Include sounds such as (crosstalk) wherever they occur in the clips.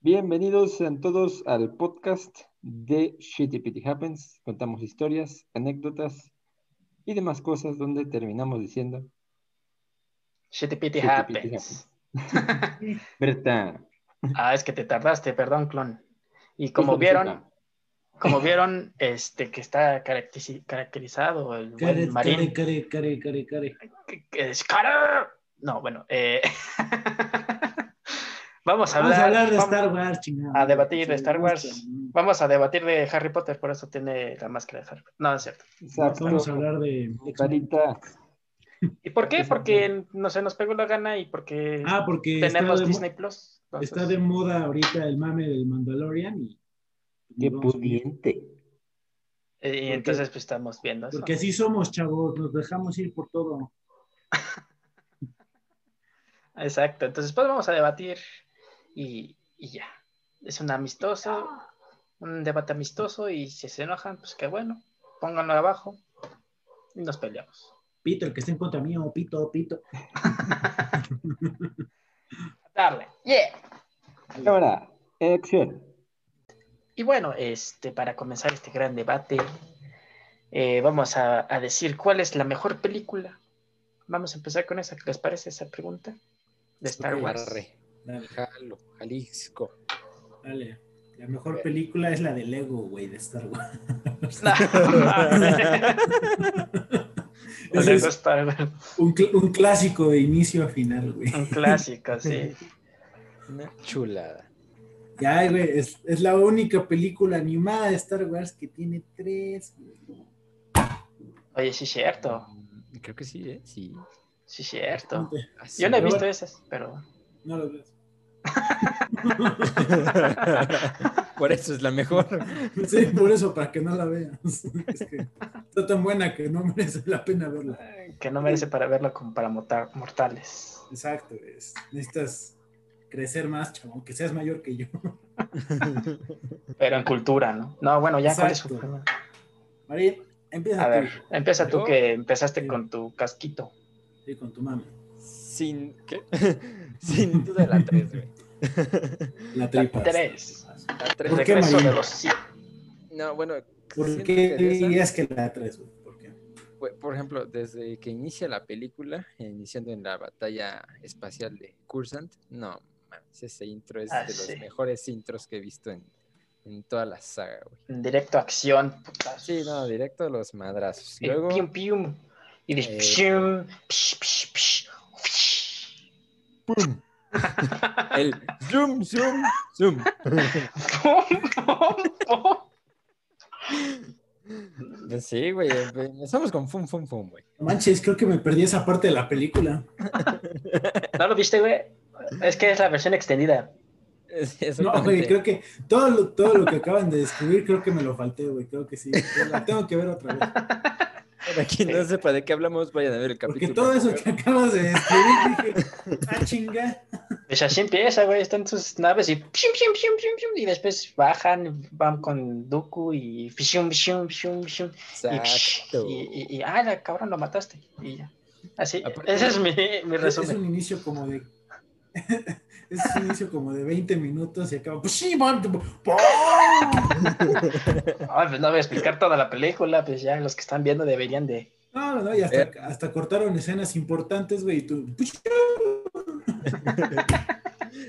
Bienvenidos sean todos al podcast de Shitty Pity Happens. Contamos historias, anécdotas y demás cosas donde terminamos diciendo Shitty Pity Shitty happens. ¿Verdad? (laughs) Ah, es que te tardaste, perdón, clon. Y como vieron, como vieron, este que está caracterizado el buen Care, Marín. care, care, care, care, es cara. No, bueno, eh, (laughs) vamos a Vamos hablar, a hablar de vamos Star Wars, chingada. a debatir de Star Wars. Vamos a debatir de Harry Potter, por eso tiene la máscara de Harry Potter. No, es cierto. Exacto. Vamos a hablar de. Carita. ¿Y por qué? Porque no se nos pegó la gana y porque Ah, porque tenemos de, Disney Plus. entonces- está de moda ahorita el mame del Mandalorian y. Qué vamos a- pudiente. eh, Y entonces pues estamos viendo eso. Porque así somos, chavos, nos dejamos ir por todo. (laughs) Exacto, entonces pues vamos a debatir y, y ya. Es un amistoso, un debate amistoso y si se enojan, pues qué bueno, pónganlo abajo y nos peleamos. Pito, el que esté en contra mío, pito, pito. (laughs) Darle. Yeah. Cámara, acción. Y bueno, este, para comenzar este gran debate, eh, vamos a, a decir cuál es la mejor película. Vamos a empezar con esa, ¿qué les parece esa pregunta? De Star Wars. Arre, Dale, Jalo, Jalisco. dale. La mejor película es la de Lego, güey, de Star Wars. (laughs) Es Star Wars, un, cl- un clásico de inicio a final, güey. un clásico, sí. Una chulada. Ya, güey, es, es la única película animada de Star Wars que tiene tres. güey. Oye, sí, cierto. Mm, Creo que sí, ¿eh? Sí. Sí, cierto. Así. Yo no he pero visto bueno. esas, pero No lo ves. (laughs) Por eso es la mejor. (laughs) Sí, por eso, para que no la veas. (laughs) Es que está tan buena que no merece la pena verla. que no merece para verlo como para mortales. Exacto, es. Necesitas crecer más, chavo, aunque seas mayor que yo. Pero en cultura, ¿no? No, bueno, ya, ¿cuál es su? María, empieza A tú. ver, empieza tú que empezaste Sí. con tu casquito. Sí, con tu mami. Sin, ¿qué? (laughs) Sin duda la 3, güey. (laughs) La tripa. Tres. La El 3. ¿Por qué, de los. No, bueno. ¿Por qué dirías que la tres, güey? ¿Por qué? Por ejemplo, desde que inicia la película, iniciando en la batalla espacial de Cursant, no, mames, ese intro es Ah, de los mejores intros que he visto en, en toda la saga, güey. En directo a acción. putas. Sí, no, directo a los madrazos. Luego, pium, pium. Y dices, Eh, psh, psh, psh, psh. ¡pum! (laughs) El zoom, zoom, zoom. Pum, pum, pum. (laughs) Sí, güey, empezamos con fum, fum, fum, güey. No Manches, creo que me perdí esa parte de la película. (laughs) ¿No lo viste, güey? Es que es la versión extendida. Es- No, güey, creo que todo lo, todo lo que acaban de describir, creo que me lo falté, güey. Creo que sí. La tengo que ver otra vez. Para quien no sepa de qué hablamos, vayan a ver el Porque capítulo. todo eso que acabas de describir, dije, ah, chinga. Pues así empieza, güey. Están sus naves y pium, pium, pium, pium, pium, y después bajan, van con Dooku y pium, pium, pium, pium, y, Exacto. y, y, y, ah, la cabrón, lo mataste. Y ya. Así, Aparte- ese es mi, mi Es, es resumen. un inicio como de. Es un inicio como de 20 minutos y acaba. Pues sí, man, ¡pum! Ay, pues no voy a explicar toda la película, pues ya los que están viendo deberían de. No, no, no, y hasta, Eh. hasta cortaron escenas importantes, güey, y tú. pues,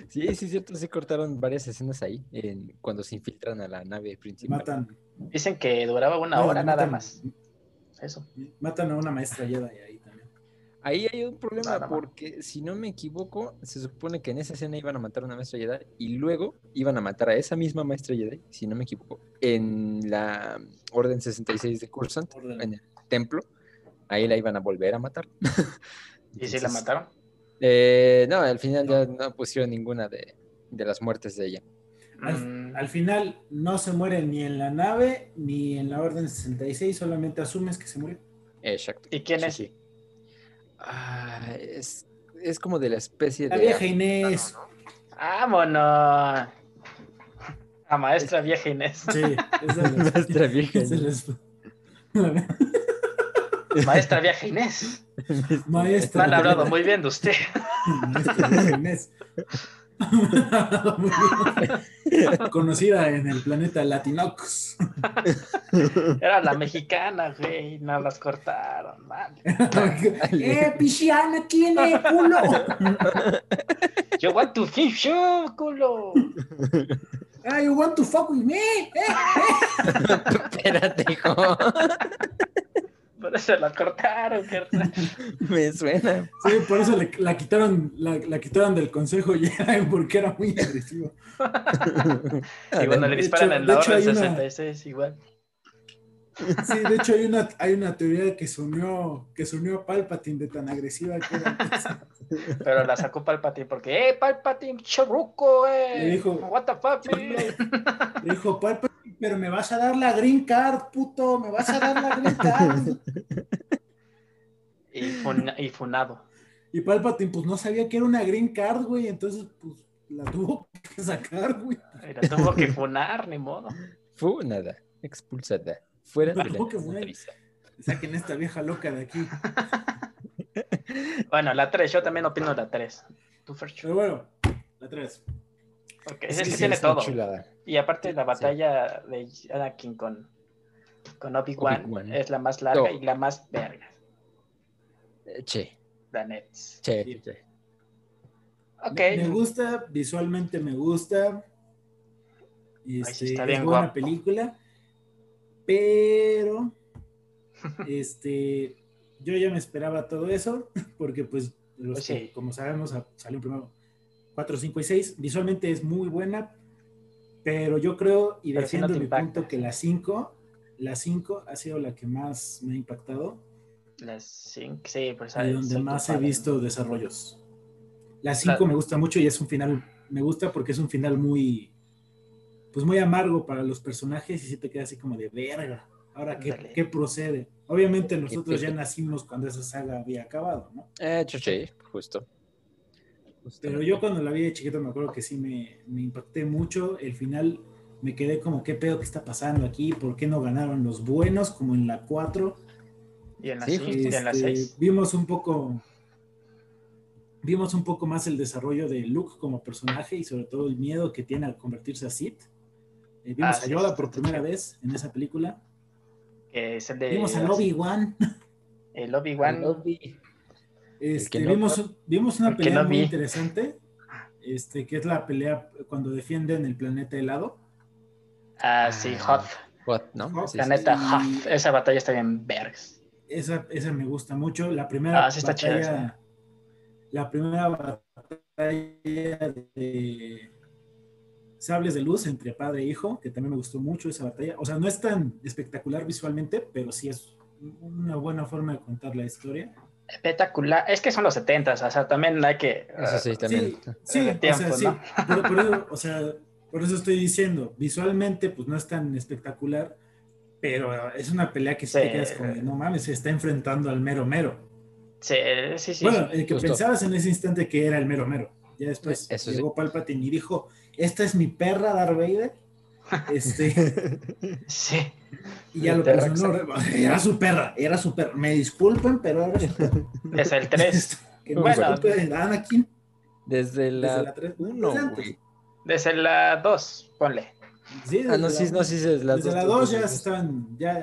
Sí, (laughs) sí, cierto, sí cortaron varias escenas ahí, en, cuando se infiltran a la nave principal. Matan, Dicen que duraba una No, hora nada más. Eso. matan a una maestra Jedi ahí. Ahí hay un problema Nada más. porque, si no me equivoco, se supone que en esa escena iban a matar a una maestra Jedi y luego iban a matar a esa misma maestra Jedi, si no me equivoco, en la Orden 66 de Cursant, Orden. en el templo. Ahí la iban a volver a matar. (laughs) ¿Y si la mataron? eh, no, al final ya no pusieron ninguna de, de las muertes de ella. Al, Mm, al final no se muere ni en la nave ni en la Orden 66, solamente asumes que se murió. Exacto. ¿Y quién Sí, es? sí. Ah, es, es como de la especie La de... vieja Inés. ¡Vámonos! A maestra vieja Inés. Sí, es las- (laughs) Maestra vieja Inés. Maestra vieja Inés. Me Maestra. han hablado muy bien de usted. Maestra. Muy bien. (laughs) Conocida en el planeta Latinox. Era la mexicana, güey. No las cortaron, vale. (laughs) ¡Eh, pichiana tiene culo! Yo want to fish you, culo. Ah, you want to fuck with me? Eh, (laughs) Espérate, hijo. Por eso la cortaron, carnal. (laughs) Me suena. Sí, por eso le- la, quitaron, la, la quitaron del consejo ya, (laughs) porque era muy agresiva. (laughs) Y bueno, le disparan hecho- en la una- 66 igual. Sí, de hecho hay una, hay una teoría de que se unió, que se unió a Palpatine de tan agresiva que era. Pero la sacó Palpatine porque, ¡eh, Palpatine, charuco, eh! Le dijo- ¿What the fuck, man? Le dijo, Palpatine, pero me vas a dar la green card, puto, me vas a dar la green card. Y, fun- y funado. Y Palpatine, pues no sabía que era una green card, güey, entonces, pues la tuvo que sacar, güey. La tuvo que funar, ni modo. Fu, nada. Expulsada. Fuera de la matriz. Saquen esta vieja loca de aquí. (laughs) Bueno, la 3, yo también opino la 3. Tú, Fercho. Pero bueno, la 3. Ok, Es es, que que sí, tiene es todo. chulada. Y aparte la batalla de Anakin con, con Obi-Wan Obi-Wan. es la más larga No. y la más verga. Eh, Che, La Nets. che, Sí. che. Ok. Me, me gusta, visualmente me gusta. Este, sí está es bien buena guapo. película. Pero, (laughs) este, yo ya me esperaba todo eso, porque pues, los Pues sí. como sabemos, salió primero 4, 5 y 6. Visualmente es muy buena, pero yo creo y no defiendo te mi impacta. punto que la 5, la 5 ha sido la que más me ha impactado Las 5, sí, pues y donde más he visto desarrollos. La 5 La- me gusta mucho y es un final, me gusta porque es un final muy, pues muy amargo para los personajes y si te queda así como de verga. Ahora, ¿qué, qué procede? Obviamente nosotros ¿Qué- ya nacimos cuando esa saga había acabado, ¿no? Eh, che, justo. Pero yo cuando la vi de chiquito me acuerdo que sí me, me impacté mucho. El final me quedé como, ¿qué pedo que está pasando aquí? ¿Por qué no ganaron los buenos como en la 4? Y en la Sí, 5, justo. y en la Este, 6. vimos un poco vimos un poco más el desarrollo de Luke como personaje y sobre todo el miedo que tiene al convertirse a Sith. Eh, vimos Ah, a Yoda por primera vez en esa película. Que es el de. Vimos a Obi-Wan. El Obi-Wan. Este, no- vimos, vimos una pelea no muy vi. interesante, este, que es la pelea cuando defienden el planeta helado. Ah, sí, Hoth. What, ¿no? Hoth. Sí. Hoth. Esa batalla está bien vergas. Esa, esa me gusta mucho. La primera Ah, sí está batalla, la primera batalla de sables de luz entre padre e hijo, que también me gustó mucho esa batalla. O sea, no es tan espectacular visualmente, pero sí es una buena forma de contar la historia. Espectacular. Es que son los 70, o sea, también hay que. Eso sí, también. Sí, o tiempo, sea, sí. ¿no? Por, por eso, (laughs) o sea, por eso estoy diciendo, visualmente pues no es tan espectacular, pero es una pelea que sí, te Sí. quedas como, no mames, se está enfrentando al mero mero. Sí, sí, sí. bueno, el que justo. pensabas en ese instante que era el mero mero. Ya después Eso sí. llegó Palpatine y dijo, esta es mi perra Darth Vader. Este, (laughs) sí. y ya lo puso, no, (laughs) era su perra, era su perra. Me disculpen, pero era su perra. (laughs) Es el 3. que me Bueno. disculpen, Anakin. Desde Desde la la tres- 1, desde. Desde la 2, ponle. Sí, Ah, no, desde sí, la- no, sí, desde las Desde dos, la dos, 2 ya estaban, ya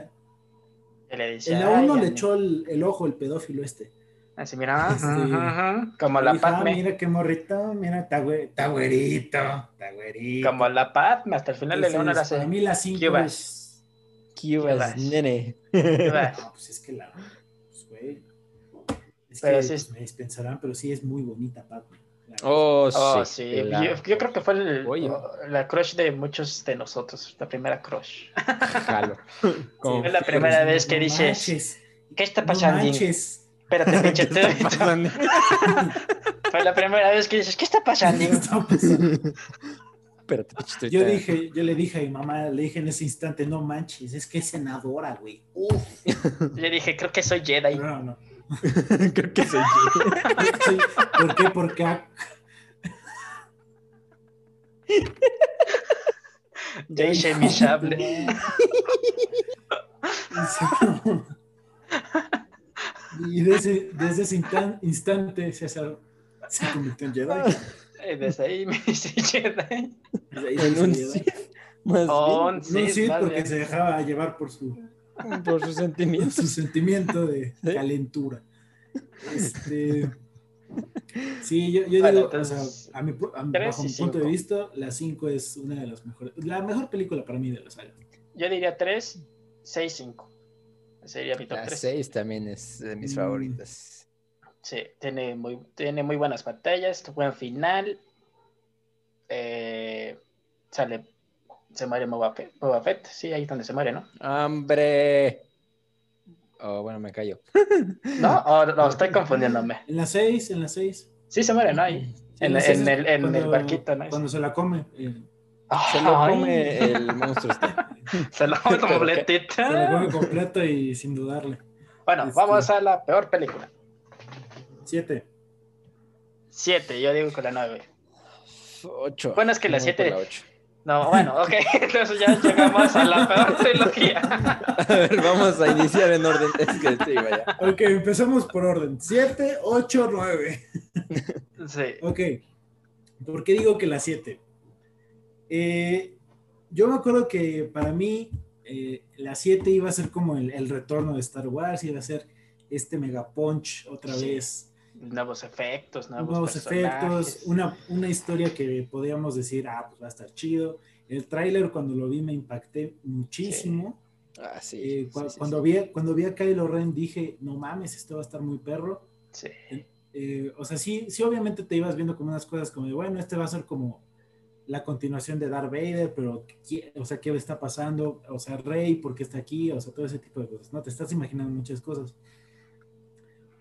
le En la "Ay, 1 le Ani". echó el, el ojo el pedófilo este. Así, mira. Ajá, ajá, Como la "Ah, Padme. mira qué morrito, mira, está güe- está güerito, está güerito. Como la Padme. Hasta el final de León era así. Para mí la 5 ¿Qué es... Cubas, vas? nene. (laughs) No, pues es que la... Pues, güey. Es Pero que sí pues, es- me dispensarán, pero sí es muy bonita, Padme. Oh, Oh, sí. sí. la- Yo, yo creo que fue el- Oye. la crush de muchos de nosotros. La primera crush. Jalo. (laughs) Como- Es la primera vez que no dices, manches, ¿Qué está no pasando? manches. Espérate, (laughs) pinche ¿Qué está tú. (laughs) Fue la primera vez que dices, ¿qué está pasando? ¿Qué está pasando? Espérate, pinche Yo dije, yo le dije a mi mamá, le dije en ese instante, no manches, es que es senadora, güey. Uf. Yo dije, creo que soy Jedi. No, no. (laughs) Creo que soy. Sí, ¿Por qué? Porque a- Jay mi sable. Y desde, desde ese instan- instante, César, Se convirtió en Jedi. Eh, Desde ahí me hice (laughs) Jedi. Desde ahí se En hizo un Jedi. Más Oh, un No, Sith, sí, porque bien. se dejaba llevar por su, bien, por sus por sentimientos. su sentimiento de (laughs) ¿Sí? calentura. Este, sí, yo, yo Bueno, digo, o entonces, sea, a mi, pu- a bajo mi punto de vista, la 5 es una de las mejores, la mejor película para mí de la saga. Yo diría 3, 6, 5. Sería mi top La 3. 6 también es de mis Mm. favoritas. Sí, tiene muy, tiene muy buenas batallas, buen final. Eh, sale, se muere Boba Fett, Boba Fett, sí, ahí es donde se muere, ¿no? ¡Hombre! Oh, bueno, me callo. (laughs) No, o no, estoy (laughs) confundiéndome. En la 6, en la 6. Sí, se muere, ¿no? Ahí. En, la en el, en el barquito, ¿no? Cuando se la come. eh, Se lo Ay, come el monstruo este. (laughs) (laughs) Se lo come que- completito. se la come completo y sin dudarle. Bueno, Este- vamos a la peor película. 7. 7, yo digo con la 9. 8. Bueno, es que la siete- No, bueno, ok, (laughs) entonces ya llegamos a la peor (laughs) trilogía. A ver, vamos a iniciar en orden. Es que sí, vaya. Ok, empezamos por orden. 7, 8, 9. Sí, Ok. ¿Por qué digo que la 7? Yo me acuerdo que para mí eh, la 7 iba a ser como el, el retorno de Star Wars, iba a ser este mega punch otra Sí. vez, nuevos efectos, nuevos, nuevos efectos, una, una historia que podíamos decir, ah, pues va a estar chido. El tráiler cuando lo vi me impacté muchísimo. Ah, sí. Eh, sí, cua- sí, cuando, sí. Vi, cuando vi a Kylo Ren dije, no mames, esto va a estar muy perro. Sí, eh, o sea, sí, sí, obviamente te ibas viendo como unas cosas como de, bueno, este va a ser como la continuación de Darth Vader, pero, ¿qué- o sea, ¿qué está pasando? O sea, Rey, ¿por qué está aquí? O sea, todo ese tipo de cosas, ¿no? Te estás imaginando muchas cosas.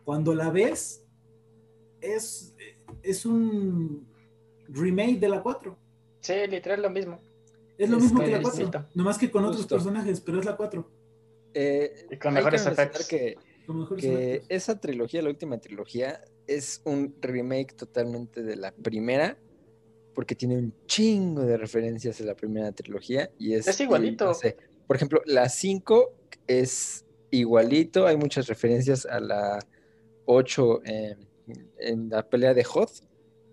Cuando la ves, es, es un remake de la 4. sí, literal lo mismo. Es lo Es mismo que la es 4, distinto. nomás que con otros Justo. personajes, pero es la 4. Eh, Y con hay mejores efectos. Que, Con mejores que efectos. esa trilogía, la última trilogía, es un remake totalmente de la primera, porque tiene un chingo de referencias a la primera trilogía. Y es, Es y, igualito. no sé, por ejemplo, la 5 es igualito, hay muchas referencias a la 8 eh, en la pelea de Hoth,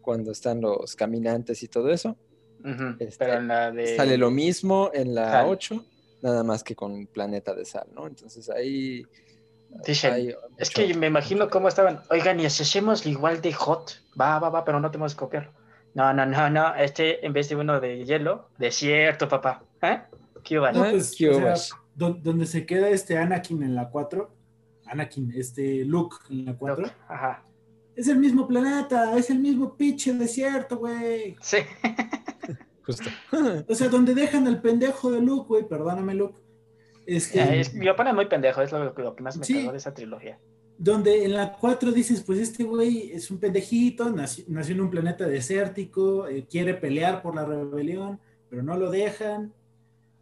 cuando están los caminantes y todo eso. Este, Pero en la de... Sale lo mismo en la Sal. 8, nada más que con planeta de sal, ¿no? Entonces ahí... Dicen, hay Es que me imagino cómo estaban. Oigan, y hacemos igual de hot. Va, va, va, pero no tenemos que copiarlo. No, no, no, no. Este, en vez de uno de hielo, desierto, papá. ¿Eh? ¿Qué va? No, pues, ¿qué o sea, donde se queda este Anakin en la 4, Anakin, este Luke en la 4, Ajá. es el mismo planeta, es el mismo pinche desierto, güey. Sí. Justo. (laughs) O sea, donde dejan al pendejo de Luke, güey, perdóname, Luke. Este, Eh, es- lo pone muy pendejo, es lo, lo que más me Sí. cagó de esa trilogía. Donde en la 4 dices, pues este güey es un pendejito, nació, nació en un planeta desértico, eh, quiere pelear por la rebelión, pero no lo dejan.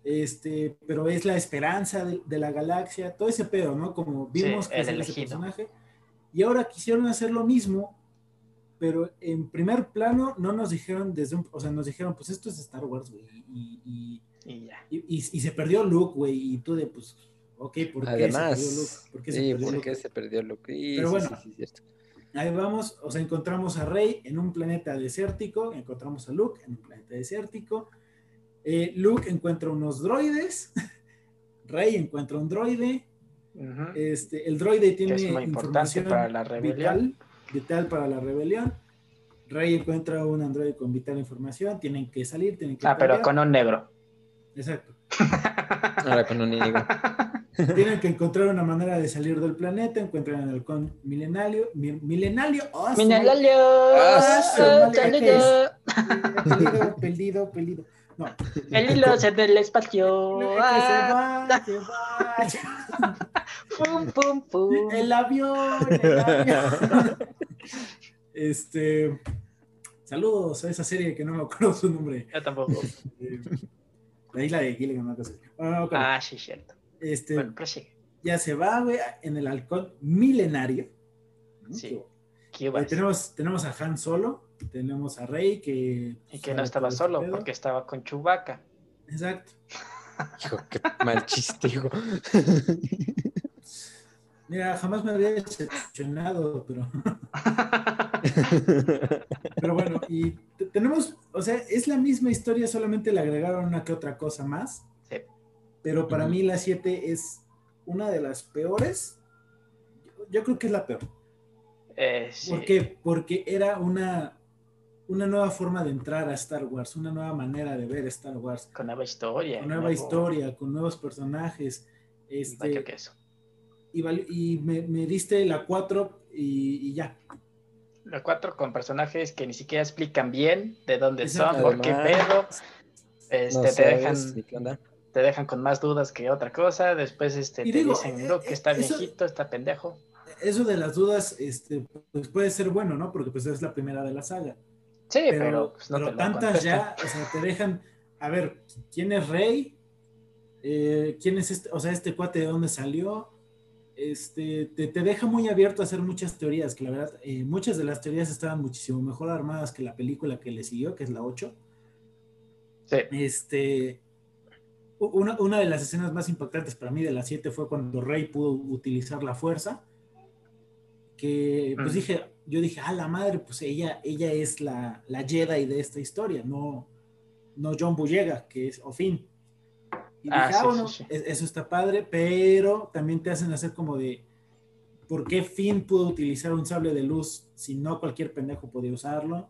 Este, pero es la esperanza de, de la galaxia, todo ese pedo, ¿no? Como vimos Sí, que el ese personaje. Y ahora quisieron hacer lo mismo, pero en primer plano no nos dijeron desde un, o sea, nos dijeron, pues esto es Star Wars, güey, y, y, y- y se perdió Luke, güey, y tú de, pues, ok, ¿por qué se perdió Luke? ¿Por qué se sí, perdió ¿por Luke? qué se perdió Luke? Y Pero sí, bueno. sí, sí, cierto. Ahí vamos, o sea, encontramos a Rey en un planeta desértico, encontramos a Luke en un planeta desértico. Eh, Luke encuentra unos droides, (laughs) Rey encuentra un droide, este, el droide tiene es muy importante información para la rebelión. vital, vital para la rebelión. Rey encuentra un androide con vital información, tienen que salir, tienen que Ah, pero con un negro. Exacto. Ahora con un negro. (laughs) Tienen que encontrar una manera de salir del planeta, encuentran el halcón milenario, mi- milenario, ¡oh! Ah, su madre, saludo. Perdido, perdido, perdido. No, El hilo se del espacio. que se Ah, va, se va. (laughs) pum, pum, pum. El avión, el avión. (laughs) Este. Saludos a esa serie que no me acuerdo su nombre. Yo tampoco. Eh, La isla de Gilligan. Bueno, no me acuerdo. Ah, sí, cierto. Este, Bueno, ya se va, güey, en el halcón milenario. ¿no? Sí. Que- ¿Qué eh, tenemos, tenemos a Han Solo, tenemos a Rey que. Y que no estaba solo, pedo. porque estaba con Chewbacca. Exacto. Hijo, qué mal (laughs) chiste, hijo. Mira, jamás me había decepcionado, pero. (laughs) Pero bueno, y te- tenemos, o sea, es la misma historia, solamente le agregaron una que otra cosa más. Pero para mí la 7 es una de las peores. Yo, yo creo que es la peor. Eh, sí. ¿Por qué? Porque era una, una nueva forma de entrar a Star Wars, una nueva manera de ver Star Wars, Con nueva historia. con nueva nuevo- historia, con nuevos personajes. Este, que eso. y me, me diste la 4 y, y ya. Los cuatro con personajes que ni siquiera explican bien de dónde son, por qué pedo. Este, no te, sabes dejan. Te dejan con más dudas que otra cosa. Después este, Y te digo, dicen, eh, Luke eh, está eso- viejito, está pendejo. Eso de las dudas este, pues puede ser bueno, ¿no? Porque pues es la primera de la saga. Sí, pero, pero, pues, no pero te tantas ya, o sea, te dejan, a ver, ¿quién es Rey? Eh, ¿Quién es este, o sea, este cuate de dónde salió? Este, te, te deja muy abierto a hacer muchas teorías, que la verdad, eh, muchas de las teorías estaban muchísimo mejor armadas que la película que le siguió, que es la 8. Sí. Este, una, una de las escenas más impactantes para mí de la 7 fue cuando Rey pudo utilizar la fuerza. Que pues Mm. dije, yo dije, ah, la madre, pues ella, ella es la, la Jedi de esta historia, no, no John Boyega, que es Ofin. Y Ah, dije, ah, sí, bueno, sí, sí. eso está padre, pero también te hacen hacer como de, ¿por qué Finn pudo utilizar un sable de luz si no cualquier pendejo podía usarlo?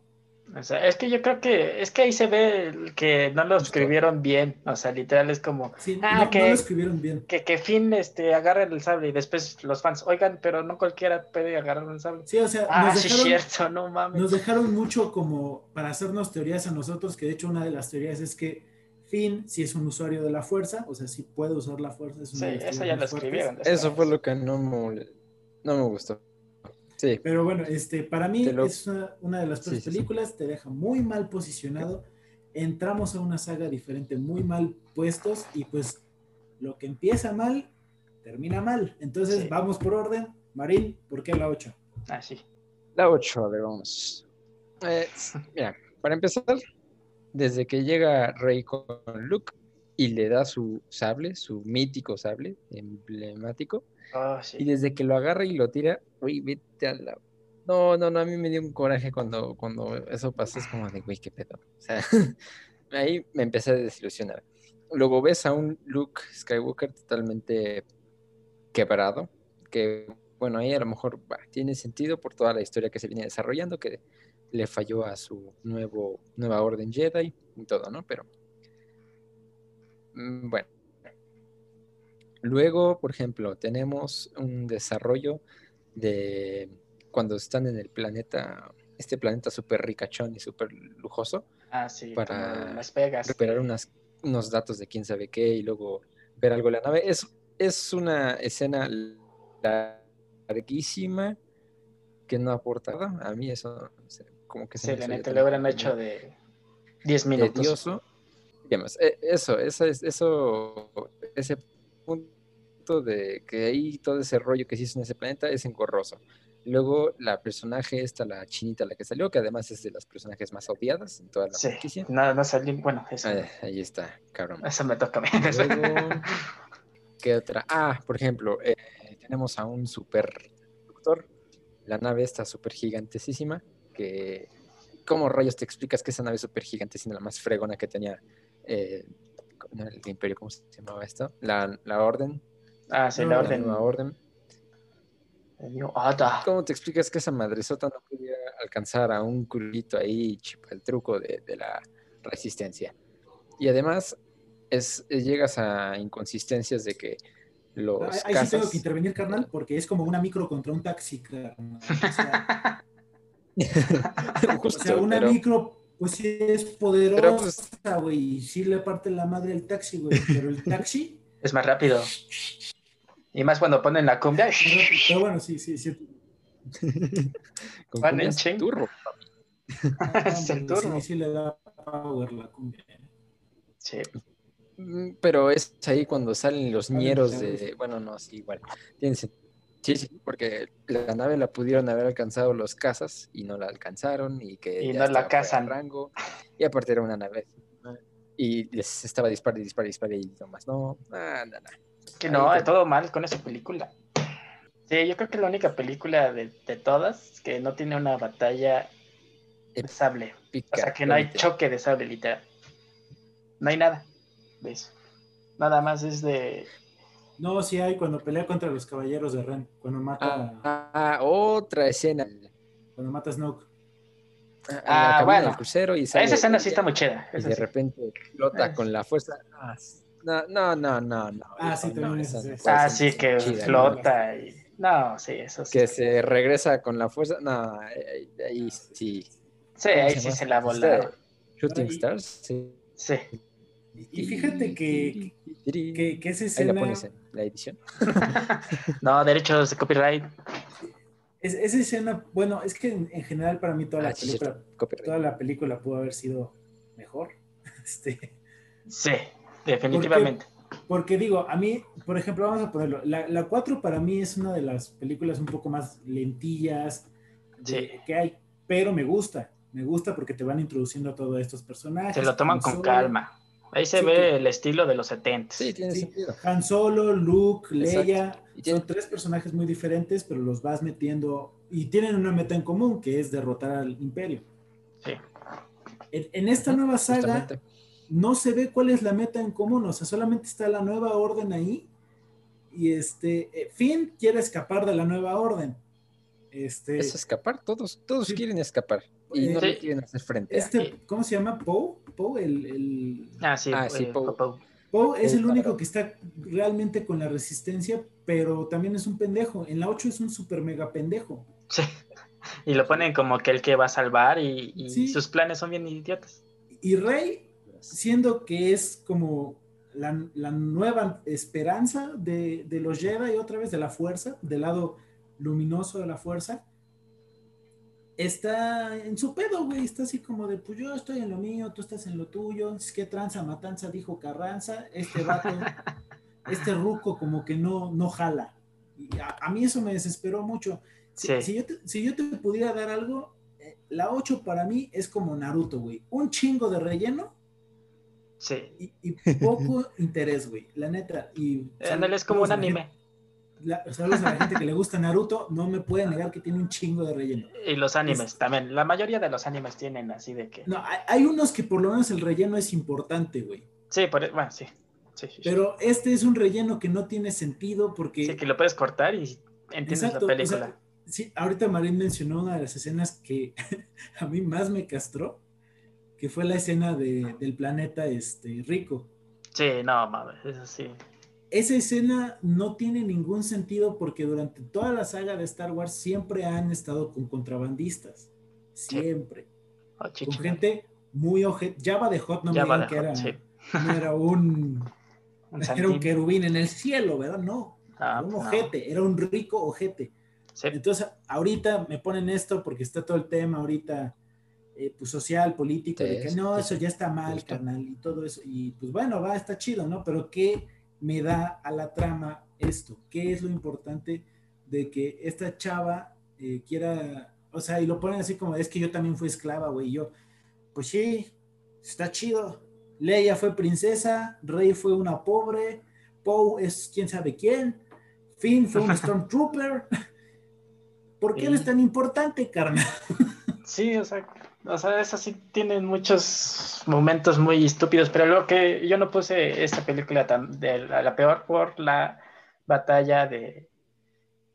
O sea, es que yo creo que es que ahí se ve el que no lo escribieron bien. O sea, literal es como Sí, Ah, no, no que- lo escribieron bien. que, que Finn este, agarre el sable y después los fans, oigan, pero no cualquiera puede agarrar un sable. Sí, o sea, Ah, nos sí, dejaron, cierto, no mames. nos dejaron mucho como para hacernos teorías a nosotros, que de hecho una de las teorías es que Finn sí es un usuario de la fuerza, o sea, sí puede usar la fuerza. Es una Sí, eso ya lo escribieron. Eso fue lo que no me, no me gustó. Sí, Pero bueno, este, para mí lo- es una, una de las peores Sí, sí, sí. películas, te deja muy mal posicionado. Entramos a una saga diferente, muy mal puestos, y pues lo que empieza mal, termina mal. Entonces Sí. vamos por orden. Marín, ¿por qué la 8? Ah, sí. la 8, a ver, vamos. Eh, mira, para empezar, desde que llega Rey con Luke y le da su sable, su mítico sable emblemático, Oh, sí. y desde que lo agarra y lo tira, uy, vete a la... No, no, no, a mí me dio un coraje cuando, cuando eso pasó, es como de, güey, qué pedo. O sea, (laughs) ahí me empecé a desilusionar. Luego ves a un Luke Skywalker totalmente quebrado, que, bueno, ahí a lo mejor bah, tiene sentido por toda la historia que se viene desarrollando, que le falló a su nuevo, nueva orden Jedi y todo, ¿no? Pero, mm, bueno. Luego, por ejemplo, tenemos un desarrollo de cuando están en el planeta, este planeta súper ricachón y súper lujoso, Ah, sí. para Las Vegas. recuperar unas, unos datos de quién sabe qué y luego ver algo de la nave. Es, es una escena larguísima que no aporta nada. A mí eso como que se Sí, me la neta, hecho de 10 minutos. tedioso. Eso, eso, es- eso, ese punto de que ahí todo ese rollo que se hizo en ese planeta es engorroso. Luego la personaje esta, la chinita, la que salió, que además es de las personajes más odiadas en toda la Sí, franquicia. no, no salió. Bueno, eso, Ah, ahí está, cabrón. eso me toca a mí. Luego, ¿qué otra? Ah, por ejemplo, eh, tenemos a un super doctor. La nave está súper gigantesísima. Que, ¿Cómo rayos te explicas que esa nave súper gigante es la más fregona que tenía eh, el Imperio? ¿Cómo se llamaba esto? La, la Orden. Ah, sí, No, la la La orden. nueva Orden. Yo, Ada. ¿Cómo te explicas que esa madresota no pudiera alcanzar a un culito ahí, chipa, el truco de, de la resistencia? Y además, es, es- llegas a inconsistencias de que los Ahí, ahí sí tengo que intervenir, carnal, porque es como una micro contra un taxi, carnal. O sea, (laughs) o Justo, sea, una pero- micro, pues sí es poderosa, güey, y sí le parte la madre el taxi, güey, pero el taxi, Es más rápido. (laughs) Y más cuando ponen la cumbia. pero bueno, sí, sí, sí. (laughs) con Van en cumbias chin. turbo. Ah, (laughs) Es el. Sí, sí le da power la cumbia. Sí. Mm, Pero es ahí cuando salen los ñeros de. Bueno, no, sí, igual. Tiene sen- Sí, sí, porque la nave la pudieron haber alcanzado los cazas y no la alcanzaron y que Y ya no la cazan. rango y aparte era una nave y les estaba disparando y disparando y nomás no, ah, no, no. Que no, te- todo mal con esa película. Sí, yo creo que es la única película de, de todas que no tiene una batalla de sable. O sea, que no hay choque de sable, literal. No hay nada de eso. Nada más es de. No, sí hay cuando pelea contra los caballeros de Ren. Cuando mata. Ah, ah, otra escena. Cuando mata a Snoke. Ah, cabina bueno. del crucero y sale Esa escena sí está muy chida. Y de sí. repente explota Ah, con la fuerza. Ah, No, no, no, no, no. Ah, sí, no, Ah, sí, que chida, ¿no? flota y. No, sí, eso sí. Que se regresa con la fuerza. No, ahí, ahí sí. Sí, ¿Cómo ahí se sí se la Este, volaron. Shooting Ahí- Stars, sí. Sí. Y fíjate que, que, que esa Ahí escena. la pones en la edición. (laughs) No, derechos de copyright. es- esa escena, bueno, es que en, en general para mí toda la Ah, película, toda la película pudo haber sido mejor. (laughs) Este, Sí, definitivamente. porque digo, a mí, por ejemplo, vamos a ponerlo, la, la 4 para mí es una de las películas un poco más lentillas de- Sí. que hay, pero me gusta, me gusta porque te van introduciendo a todos estos personajes. Se lo toman con Solo- calma. Ahí se Sí, ve que- el estilo de los 70. Sí, tiene Sí. sentido. Han Solo, Luke. Leia, tiene- son tres personajes muy diferentes, pero los vas metiendo y tienen una meta en común, que es derrotar al imperio. Sí. En, en esta nueva saga justamente. No se ve cuál es la meta en común, o sea, solamente está la nueva orden ahí y este, eh, Finn quiere escapar de la nueva orden. Este, Es escapar, todos, todos Sí. quieren escapar y no Sí. le quieren hacer frente. a- este, ¿cómo se llama? Poe, Poe, el, el- Ah, sí, Ah, sí, eh, Poe. Popo. Poe es Poe, el único que está realmente con la resistencia, pero también es un pendejo. En la 8 es un super mega pendejo. Sí. (laughs) Y lo ponen como que el que va a salvar y, y Sí. sus planes son bien idiotas. Y Rey, siendo que es como la, la nueva esperanza de, de los Jedi, otra vez de la fuerza, del lado luminoso de la fuerza, está en su pedo, güey. Está así como de, pues yo estoy en lo mío, tú estás en lo tuyo. Es que tranza, matanza, dijo Carranza. Este vato, (laughs) este ruco como que no, no jala. Y a, a mí eso me desesperó mucho. Si, Sí. si yo te, si yo te pudiera dar algo, eh, la 8 para mí es como Naruto, güey. Un chingo de relleno Sí. y, y poco (laughs) interés, güey. La neta. Y Ándale, es como un anime. la- saludos a la gente que le gusta Naruto. No me puede negar que tiene un chingo de relleno. Y los animes Es- también. La mayoría de los animes tienen así de que. No, hay, hay unos que por lo menos el relleno es importante, güey. Sí, por... bueno, sí. Sí, sí, sí. Pero este es un relleno que no tiene sentido porque. Sí, que lo puedes cortar y entiendes Exacto, la o película. sea, sí, ahorita Marín mencionó una de las escenas que (laughs) a mí más me castró, que fue la escena de- del planeta este, rico. Sí, no, mames, eso sí. Esa escena no tiene ningún sentido porque durante toda la saga de Star Wars siempre han estado con contrabandistas. Siempre. Oh, Con gente muy ojete. Java de Hot no Ya me digan que era, sí. no era (laughs) un, Un era un querubín en el cielo, ¿verdad? No. Ah, Era un no. ojete, era un rico ojete. Sí, Entonces, ahorita me ponen esto porque está todo el tema ahorita eh, pues, social, político, Sí, de que no, sí, eso sí. ya está mal, Justo. carnal, y todo eso. Y pues bueno, va, está chido, ¿no? Pero ¿qué me da a la trama esto? ¿Qué es lo importante de que esta chava eh, quiera, o sea, y lo ponen así como, es que yo también fui esclava, güey, yo, pues sí, está chido. Leia fue princesa, Rey fue una pobre, Poe es quién sabe quién, Finn fue un (laughs) Stormtrooper. (laughs) ¿Por qué no es tan importante, carnal? sí, o sea, o sea, eso sí tienen muchos momentos muy estúpidos, pero lo que yo no puse esta película tan de la, la peor por la batalla de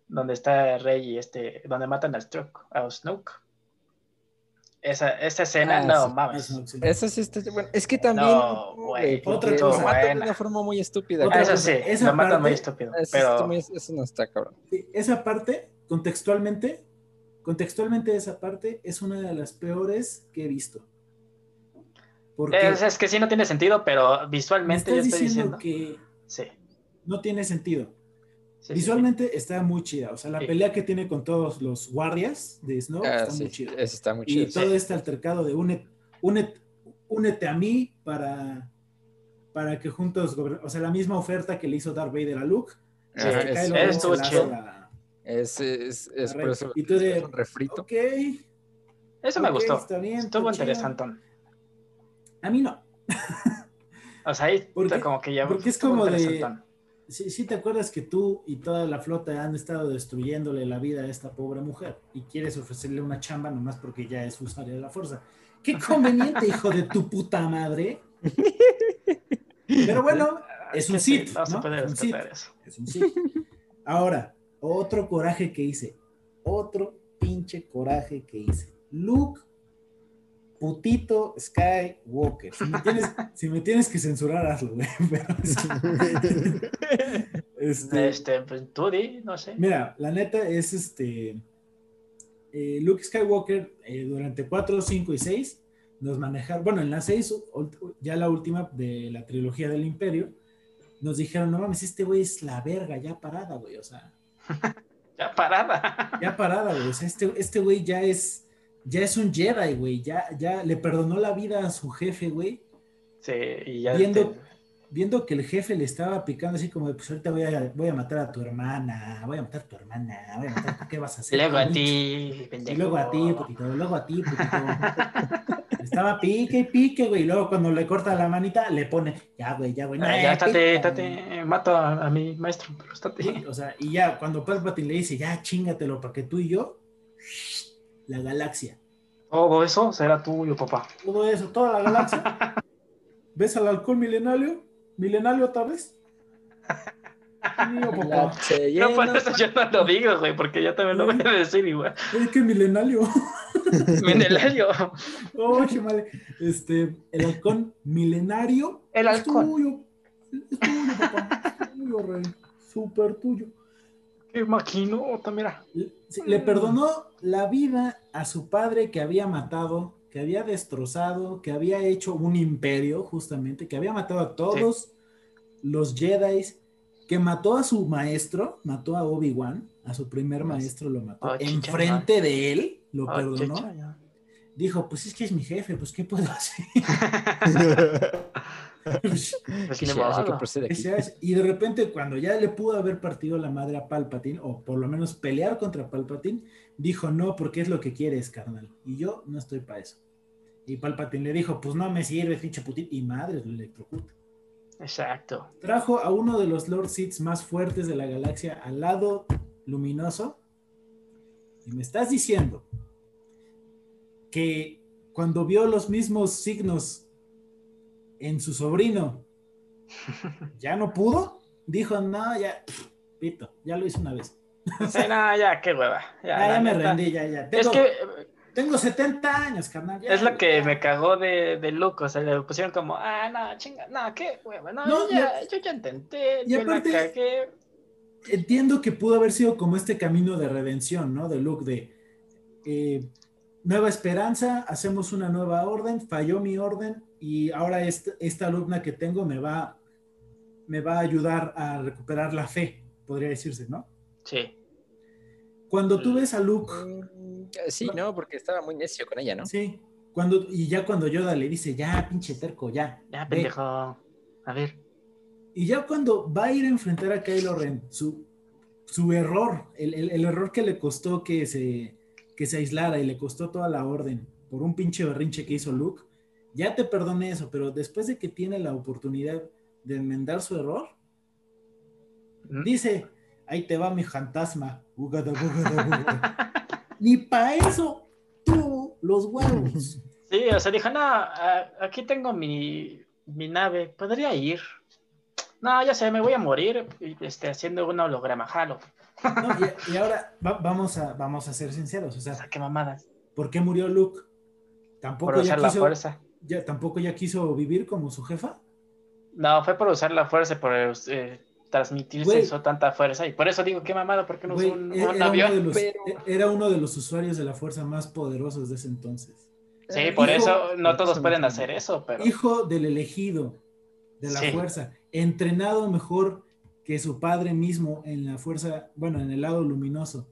donde está Rey y este, donde matan a Stroke, a Snoke. Esa, esa escena, Ah, no sí. mames. Eso sí está. Bueno, es que también. No, güey, otra lo cosa. matan de Buena. una forma muy estúpida. Otra Ah, eso cosa, sí, esa lo matan muy parte- estúpido, Eso, pero está muy- eso no está cabrón. Sí, Esa parte, contextualmente, contextualmente esa parte es una de las peores que he visto. Es, es que sí no tiene sentido, pero me visualmente estás yo estoy diciendo diciendo. que Sí, no tiene sentido. sí, sí, Visualmente está muy chida. O sea, la Sí. pelea que tiene con todos los guardias de Snow Ah, está sí, muy chida. eso está muy Y todo este altercado de únete, únete, únete a mí para, para que juntos, o sea, la misma oferta que le hizo Darth Vader a Luke. Este, es- eso la Es, es, por eso Y tú de- es un refrito. Ok, Eso me gustó. está bien, Estuvo interesante. A mí no. O sea, ahí (laughs) ¿Por qué? como que ya Porque es como de- interesantón. sí, sí te acuerdas que tú y toda la flota han estado destruyéndole la vida a esta pobre mujer y quieres ofrecerle una chamba nomás porque ya es usuaria de la fuerza. Qué conveniente, hijo de tu puta madre. (laughs) Pero bueno, es un Sith, no Es un Sith. respetar eso. Es un Sith. Ahora, otro coraje que hice. Otro pinche coraje que hice. Luke, putito Skywalker. Si me tienes, (laughs) si me tienes que censurar, hazlo, güey. (laughs) Este, Este, pues tú di, no sé. Mira, la neta es este. eh, Luke Skywalker eh, durante 4, 5 y 6 nos manejaron. Bueno, en la 6, ult- ya la última de la trilogía del Imperio, nos dijeron: No mames, este güey es la verga, ya parada, güey. O sea, (laughs) Ya parada. ya parada, güey. O sea, este, este güey ya es. Ya es un Jedi, güey. Ya, ya le perdonó la vida a su jefe, güey. Sí, y ya. Viendo- te- Viendo que el jefe le estaba picando así como, de, pues ahorita voy a, voy a matar a tu hermana, voy a matar a tu hermana, voy a matar, ¿qué vas a hacer? Luego a ti, Y pendejo. luego a ti, putito, luego a ti, putito. Estaba pique y pique, güey. Y luego cuando le corta la manita, le pone, ya, güey, ya, güey. no, Ah, ya, estate, pica". estate, mato a, a mi maestro, pero estate. Sí, o sea, y ya, cuando Palpatine le dice, ya, chingatelo, para que tú y yo, la galaxia. Todo eso será tuyo, papá. Todo eso, toda la galaxia. (laughs) ¿Ves al halcón milenario? ¿Milenario otra vez? Mío, papá. Se No, por eso yo no lo digo, güey, porque yo también lo voy a decir igual. Ey, qué milenario. (laughs) Menelario. Oh, qué mal. Este, el halcón milenario. El es halcón. tuyo. Es tuyo, papá. Es tuyo, rey. Súper tuyo. Qué maquinota, mira. Le, sí, le perdonó la vida a su padre que había matado, que había destrozado, que había hecho un imperio, justamente, que había matado a todos los Jedi, que mató a su maestro, mató a Obi-Wan, a su primer maestro lo mató, Oh, chicha, enfrente de él, lo Oh, perdonó. chicha. Dijo, pues es que es mi jefe, pues ¿qué puedo hacer? (laughs) (laughs) (laughs) Pues Y de repente, cuando ya le pudo haber partido la madre a Palpatine, o por lo menos pelear contra Palpatine, dijo no, porque es lo que quieres, carnal. Y yo no estoy para eso. Y Palpatine le dijo, pues no me sirve, pinche putín. Y madre, lo electrocuta. Exacto. Trajo a uno de los Lord Seeds más fuertes de la galaxia al lado luminoso. Y me estás diciendo que cuando vio los mismos signos en su sobrino, (laughs) ¿ya no pudo? Dijo, no, ya, pito, ya lo hice una vez. Sí, no, ya, qué hueva. Ya, Ya, la ya me neta. rendí, ya, ya. Es que tengo 70 años, carnal. ya, es lo que ya. me cagó de, de Luke, o sea, le pusieron como, ah, no, chinga, no, qué hueva, no, ya, yo ya intenté, y yo aparte- la cagué. entiendo que pudo haber sido como este camino de redención, ¿no? De Luke, de eh, nueva esperanza, hacemos una nueva orden, falló mi orden y ahora esta, esta alumna que tengo me va, me va a ayudar a recuperar la fe, podría decirse, ¿no? Sí. Cuando tú ves a Luke, Mm, Sí, no, porque estaba muy necio con ella, ¿no? sí, cuando, y ya cuando Yoda le dice, ya, pinche terco, ya, Ya, ve". pendejo. A ver. Y ya cuando va a ir a enfrentar a Kylo Ren, su, su error, el, el- el error que le costó que se, que se aislara y le costó toda la orden por un pinche berrinche que hizo Luke, ya te perdoné eso, pero después de que tiene la oportunidad de enmendar su error, ¿Mm? dice, ahí te va mi fantasma. Ugada, ugada, ugada". (laughs) Ni para eso tuvo los huevos. Sí, o sea, dijo, no, aquí tengo mi, mi nave, ¿podría ir? No, ya sé, me voy a morir este, haciendo un holograma, jalo. ¿No? Y, y ahora va- vamos, a, vamos a ser sinceros, o O sea, qué mamadas. ¿por qué murió Luke? Tampoco Por ya usar la quiso- fuerza. ya tampoco ya quiso vivir como su jefa. No, fue por usar la fuerza, por eh, transmitirse Güey. eso tanta fuerza. Y por eso digo, qué mamada, ¿por qué no Güey, usó un, e- un era, avión? uno de los, pero- e- era uno de los usuarios de la fuerza más poderosos de ese entonces. Sí, Eh, por hijo- eso no todos eso pueden hacer eso, pero Hijo del elegido de la Sí. fuerza, entrenado mejor que su padre mismo en la fuerza, bueno, en el lado luminoso.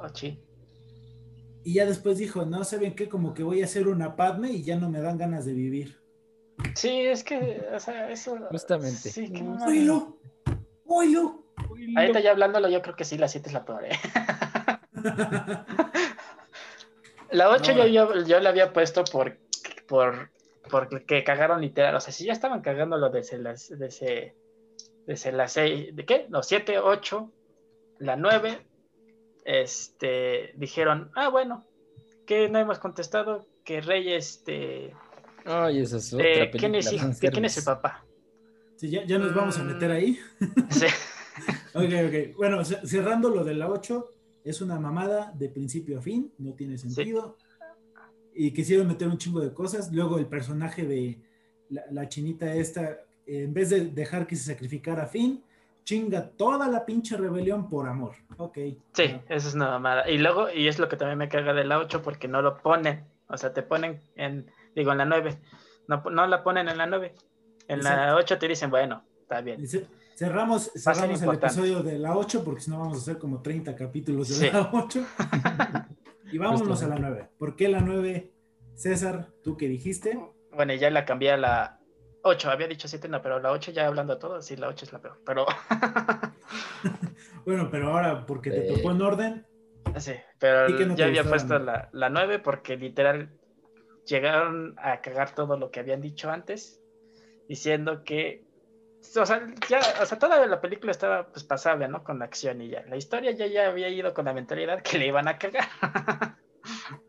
oh, sí. Y ya después dijo, no, ¿saben qué? Como que voy a hacer una Padme y ya no me dan ganas de vivir. Sí, es que, o sea, eso. Justamente. Sí, qué mamada. ¡Oílo! ¡Oílo! Ahorita ya hablándolo, yo creo que sí, la 7 es la peor. ¿eh? (laughs) La 8 No, yo, yo, yo la había puesto por, por, porque cagaron literal. O sea, si ya estaban cagando lo de ese, de ese, desde las 6, ¿de qué? No, 7, 8, la 9, este, dijeron, ah, bueno, que no hemos contestado, que Rey, este, Ay, esa es otra de quién es, de quién es el papá. Sí, ya, ya nos vamos a meter ahí. Sí. (laughs) Ok, ok. Bueno, ce- cerrando lo de la 8, es una mamada de principio a fin, no tiene sentido. Y quisieron meter un chingo de cosas. Luego el personaje de la, la chinita esta, en vez de dejar que se sacrificara a Finn, chinga toda la pinche rebelión por amor. Ok. Sí, eso es una mamada. Y luego, y es lo que también me caga de la 8 porque no lo ponen. O sea, te ponen en, digo, en la 9. No, no la ponen en la 9. En la Exacto. 8 te dicen, bueno, está bien. ce- Cerramos, cerramos el episodio de la 8 porque si no vamos a hacer como 30 capítulos de Sí. la 8. (laughs) y vámonos a la Justamente. 9. ¿Por qué la 9? César, ¿tú qué dijiste? Bueno, ya la cambié a la 8. Había dicho 7, no, pero la 8 ya hablando de todo, sí, la 8 es la peor. Pero, (laughs) Bueno, pero ahora porque te tocó en orden, sí, pero ¿Y qué no ya había puesto la, la 9 porque literal llegaron a cagar todo lo que habían dicho antes, diciendo que, o sea, ya, o sea, toda la película estaba pues pasable, ¿no? Con la acción y ya. La historia ya, ya había ido con la mentalidad que le iban a cagar. (laughs)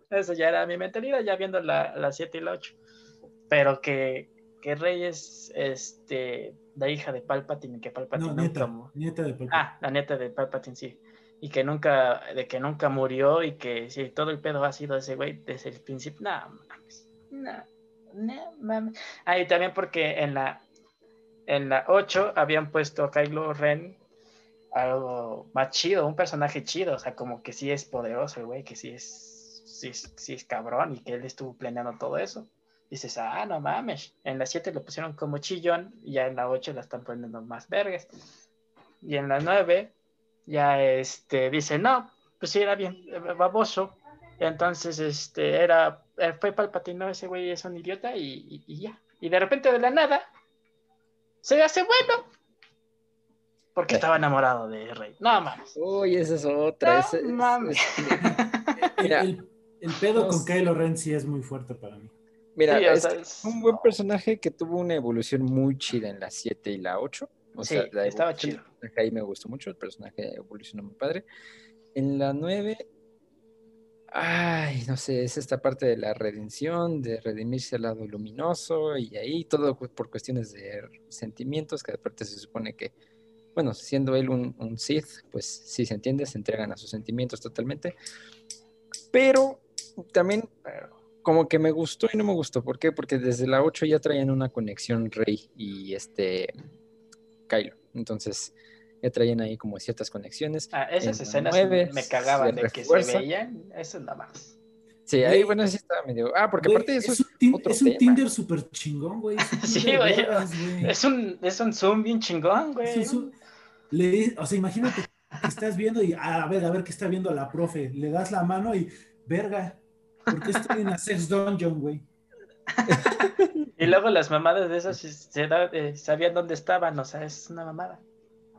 Eso ya era mi mentalidad, ya viendo la, la 7 y la 8. Pero que, que Rey es este, la hija de Palpatine, que Palpatine no, nunca nieta, de Palpatine. Ah, la neta de Palpatine, sí. Y que nunca, de que nunca murió y que sí, todo el pedo ha sido ese güey desde el principio. No, mames. No, no, mames. Ah, y también porque en la, en la 8 habían puesto a Kylo Ren algo más chido, un personaje chido, o sea, como que sí es poderoso el güey, que sí es, sí, es- sí es cabrón y que él estuvo planeando todo eso. Dices, ah, no mames. En la 7 lo pusieron como chillón y ya en la 8 la están poniendo más vergas. Y en la 9 ya este, dice, no, pues sí era bien eh, baboso. Entonces, este, era, eh, fue Palpatine, no, ese güey es un idiota y, y- y ya. Y de repente de la nada, se hace bueno. Porque estaba enamorado de Rey. No mames. Uy, esa es otra. No esa es- mames. es- (laughs) El, mira. el- el pedo No con. Kylo Ren sí es muy fuerte para mí. Mira, Sí, es sea, que es- un buen personaje que tuvo una evolución muy chida en la 7 y la 8. O Sí, sea, la estaba chido. Ahí me gustó mucho, el personaje evolucionó muy padre. En la 9, ay, no sé, es esta parte de la redención, de redimirse al lado luminoso y ahí todo por cuestiones de sentimientos, que aparte se supone que, bueno, siendo él un, un Sith, pues sí se entiende, se entregan a sus sentimientos totalmente. Pero también como que me gustó y no me gustó. ¿Por qué? Porque desde la 8 ya traían una conexión Rey y este Kylo. Entonces ya traían ahí como ciertas conexiones. Ah, esas en escenas me cagaban se de que se veían. Eso nada más. Sí, ahí bueno, sí estaba medio. Ah, porque Güey, aparte de eso es es, un, tin- otro es un tema. Tinder súper chingón, güey. es un (laughs) Sí, güey. Es un, es un zoom bien chingón, güey. Es un- le di- o sea, imagínate que estás viendo y a ver, a ver qué está viendo la profe. Le das la mano y, verga, ¿por qué estoy en la sex dungeon, güey? Y luego las mamadas de esas se- da- eh, sabían dónde estaban, o sea, es una mamada.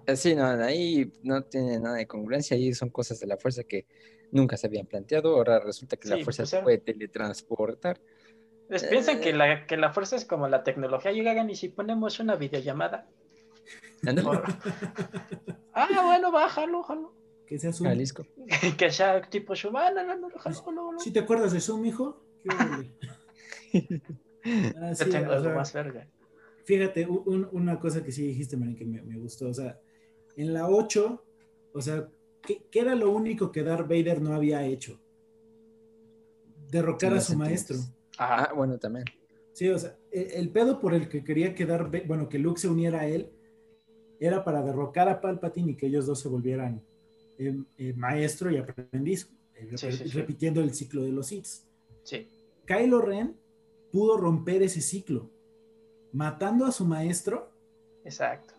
Eh, Sí, no, ahí no tiene nada de congruencia. Ahí son cosas de la fuerza que nunca se habían planteado. Ahora resulta que Sí, la fuerza pues, se puede teletransportar. Les piensan que Eh. la, que la fuerza es como la tecnología. Llegan y si ponemos una videollamada. Por- (laughs) Ah, bueno, bájalo, jalo. Que sea Zoom. Jalisco. (laughs) Que sea tipo Shubana, no, no, no, jalo, jalo, jalo. ¿Sí te acuerdas de Zoom, hijo? (laughs) Ah, Yo sí, tengo o algo sea, más verga. Fíjate, un- una cosa que sí dijiste, Marín, que me, me gustó. O sea, en la 8, o sea, ¿qué, qué era lo único que Darth Vader no había hecho? Derrocar a su maestro. Ah, bueno, también. Sí, o sea, el, el pedo por el que quería que Darth Va- bueno, que Luke se uniera a él, era para derrocar a Palpatine y que ellos dos se volvieran eh, eh, maestro y aprendiz, eh, Sí, rep- sí, sí. repitiendo el ciclo de los Sith. Sí. Kylo Ren pudo romper ese ciclo, matando a su maestro Exacto.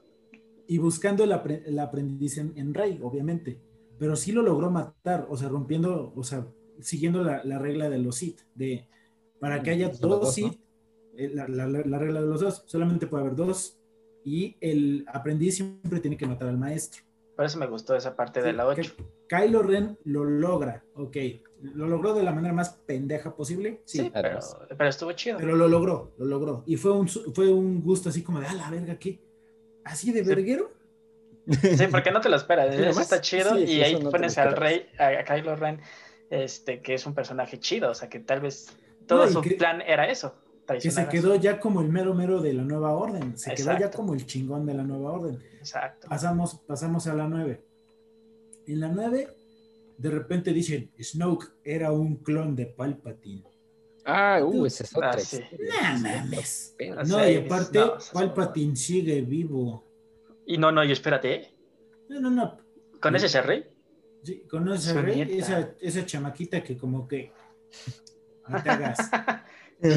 y buscando el, apre- el aprendiz en, en Rey, obviamente. Pero sí lo logró matar, o sea, rompiendo, o sea, siguiendo la, la regla de los Sith, de para que haya dos dos, la- la regla de los dos, solamente puede haber dos, y el aprendiz siempre tiene que matar al maestro. Por eso me gustó esa parte de la 8. que Kylo Ren lo logra, ok, lo logró de la manera más pendeja posible, sí, Sí, pero, pero estuvo chido. pero lo logró, lo logró. Y fue un, su- fue un gusto así como de, a la verga, ¿qué? así de verguero. Sí, porque no te lo esperas. (laughs) Eso está chido. Sí, y ahí no pones al rey, a, Kylo Ren, este, que es un personaje chido. O sea, que tal vez todo No, su que- plan era eso. Que se quedó ya como el mero mero de la nueva orden. Se quedó ya como el chingón de la nueva orden. Exacto. Pasamos, pasamos a la 9. En la 9, de repente dicen, Snoke era un clon de Palpatine. Ah, uh, esa es otra. Ah, sí. mames. No, sea, y aparte, no, Palpatine sigue vivo. Y no, no, yo espérate. ¿eh? No, no, no. ¿Con ese es rey? Sí, ¿Conoces a Su Rey? Esa, esa chamaquita que como que... No te hagas. (laughs) Sí,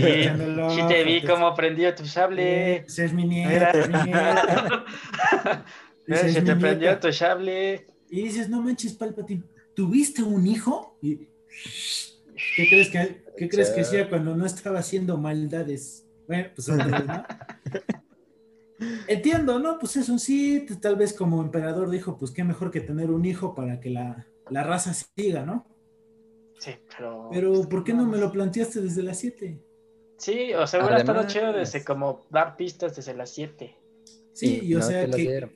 sí te vi cómo prendió tu sable. Esa es mi nieta, es mi (laughs) nieta. Mira, Esa es se mi te nieta. prendió tu sable. Y dices, no manches, Palpatine, ¿tuviste un hijo? Y, ¿Qué crees que, qué crees que hacía cuando no estaba haciendo maldades? Bueno, pues (laughs) antes, ¿no? Entiendo, ¿no? Pues es un Sith, tal vez como emperador dijo, pues qué mejor que tener un hijo para que la, la raza siga, ¿no? Sí, pero. Pero ¿por qué no me lo planteaste desde las 7? Sí, o sea, hubiera estado chido desde como dar pistas desde las 7. Sí, y o no sea que,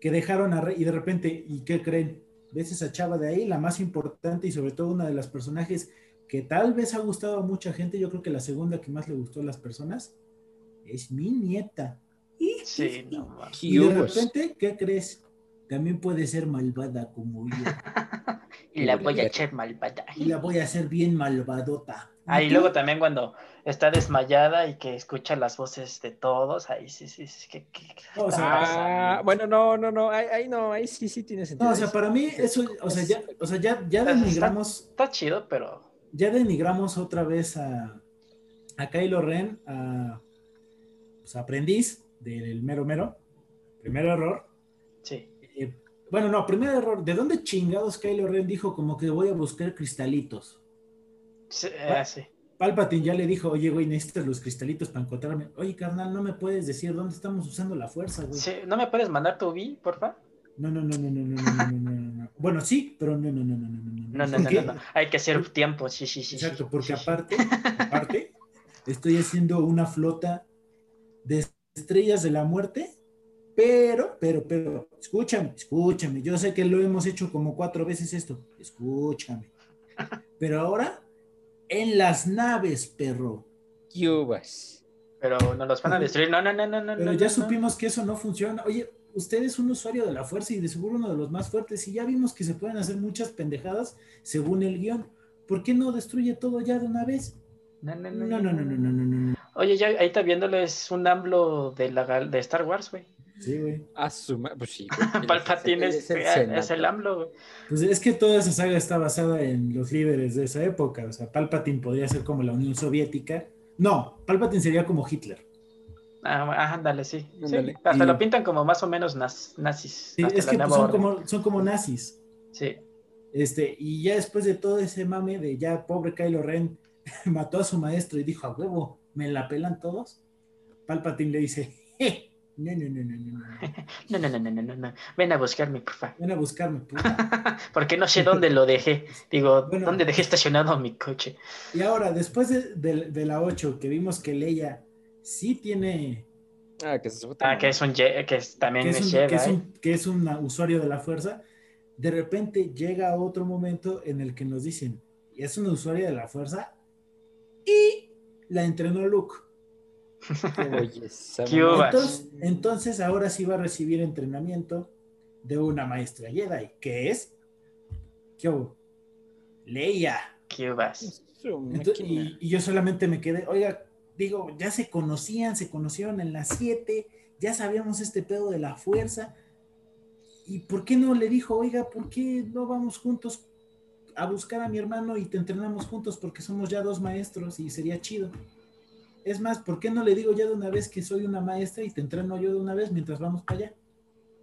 que dejaron a Rey y de repente, ¿y qué creen? ¿Ves esa chava de ahí? La más importante y sobre todo una de las personajes que tal vez ha gustado a mucha gente, yo creo que la segunda que más le gustó a las personas, es mi nieta. Y, Sí, no y de repente, ¿qué crees? También puede ser malvada como yo. (laughs) Y la voy a echar malvada. Y la voy a hacer bien malvadota. Ah, y luego también cuando está desmayada y que escucha las voces de todos, ahí sí, sí, sí, que, que- o sea? Ah, bueno, no, no, no, ahí, ahí no, ahí sí, sí tiene sentido. No, o sea, para mí eso, o sea, ya, o sea, ya, ya denigramos, Está chido, pero ya denigramos otra vez a, a Kylo Ren, a pues, aprendiz del mero mero. Primer error. sí. Eh, bueno, no, primer error. ¿De dónde chingados Kylo Ren dijo como que voy a buscar cristalitos? Sí, Ah. eh, sí. Palpatine ya le dijo, oye, güey, necesitas los cristalitos para encontrarme. Oye, carnal, no me puedes decir dónde estamos usando la fuerza, güey. Sí, ¿No me puedes mandar tu V, porfa? No, no, no, no, no, no, no, no, no, no, no. Bueno, sí, pero no, no, no, no, no, no. No, no, no, no, no. Hay que hacer tiempo, sí, sí, sí. Exacto, porque aparte, aparte, estoy haciendo una flota de estrellas de la muerte, pero, pero, pero, escúchame, escúchame. Yo sé que lo hemos hecho como cuatro veces esto. Escúchame. Pero ahora, en las naves, perro. Cubas. Pero nos los van a destruir. No, no, no, no, no. Pero no, ya no, supimos que eso no funciona. Oye, usted es un usuario de la fuerza y de seguro uno de los más fuertes. Y ya vimos que se pueden hacer muchas pendejadas según el guion. ¿Por qué no destruye todo ya de una vez? No, no, No, no, no, no, no, no, no. no. Oye, ya ahí está viéndolo, es un AMLO de, la, gal- de Star Wars, güey. Sí, güey. A su pues sí. (laughs) Palpatine es, el es el. AMLO, güey. Pues es que toda esa saga está basada en los líderes de esa época. O sea, Palpatine podría ser como la Unión Soviética. No, Palpatine sería como Hitler. Ah, ah, ándale, sí. sí. Ándale. Hasta Y- lo pintan como más o menos naz- nazis. Sí, es que pues, son, como, son como nazis. Sí. Este, y ya después de todo ese mame de ya pobre Kylo Ren (laughs) mató a su maestro y dijo a huevo, ¿me la pelan todos? Palpatine le dice, "Je, no, no, no, no, no, no, (laughs) No, no, no, no, no, no, no. Ven a buscarme, por favor. ven a buscarme, puta. (laughs) Porque no sé dónde lo dejé. Digo, Bueno. ¿dónde dejé estacionado mi coche? Y ahora, después de, de- de la 8, que vimos que Leia sí tiene, Ah, que sube Ah, que es un que es- también que es, es, un, Jedi. que, es un, que es un usuario de la fuerza, de repente llega otro momento en el que nos dicen, es un usuario de la fuerza y la entrenó Luke. Entonces, entonces ahora sí va a recibir entrenamiento de una maestra Jedi, que es ¿qué hubo? Leia. ¿Qué vas? Entonces, y yo solamente me quedé, oiga, digo, ya se conocían, se conocieron en las 7, ya sabíamos este pedo de la fuerza. ¿Y por qué no le dijo, oiga, por qué no vamos juntos a buscar a mi hermano y te entrenamos juntos porque somos ya dos maestros y sería chido? Es más, ¿por qué no le digo ya de una vez que soy una maestra y te entreno yo de una vez mientras vamos para allá?